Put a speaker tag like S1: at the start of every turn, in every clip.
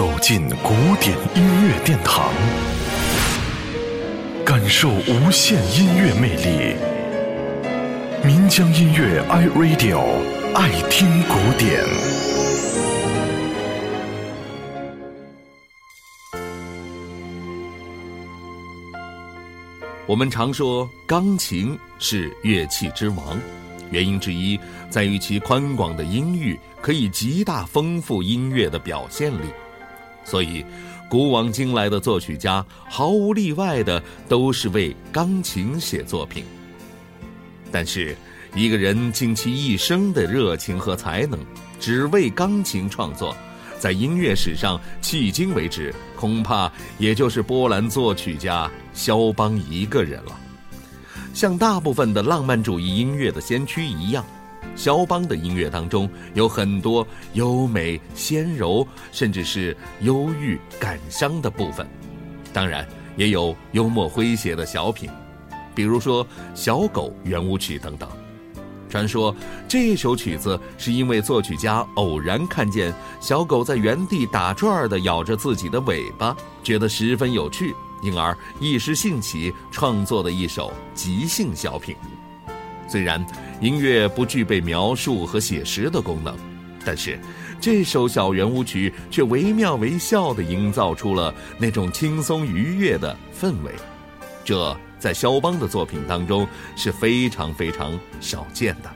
S1: 走进古典音乐殿堂，感受无限音乐魅力。民江音乐 iRadio 爱听古典。
S2: 我们常说钢琴是乐器之王，原因之一在于其宽广的音域可以极大丰富音乐的表现力。所以，古往今来的作曲家毫无例外的都是为钢琴写作品。但是，一个人尽其一生的热情和才能，只为钢琴创作，在音乐史上迄今为止，恐怕也就是波兰作曲家肖邦一个人了。像大部分的浪漫主义音乐的先驱一样。肖邦的音乐当中有很多优美、纤柔，甚至是忧郁、感伤的部分，当然也有幽默诙谐的小品，比如说《小狗圆舞曲》等等。传说这首曲子是因为作曲家偶然看见小狗在原地打转儿的咬着自己的尾巴，觉得十分有趣，因而一时兴起创作的一首即兴小品。虽然音乐不具备描述和写实的功能，但是这首小圆舞曲却惟妙惟肖地营造出了那种轻松愉悦的氛围，这在肖邦的作品当中是非常非常少见的。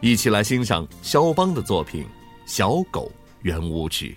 S2: 一起来欣赏肖邦的作品《小狗圆舞曲》。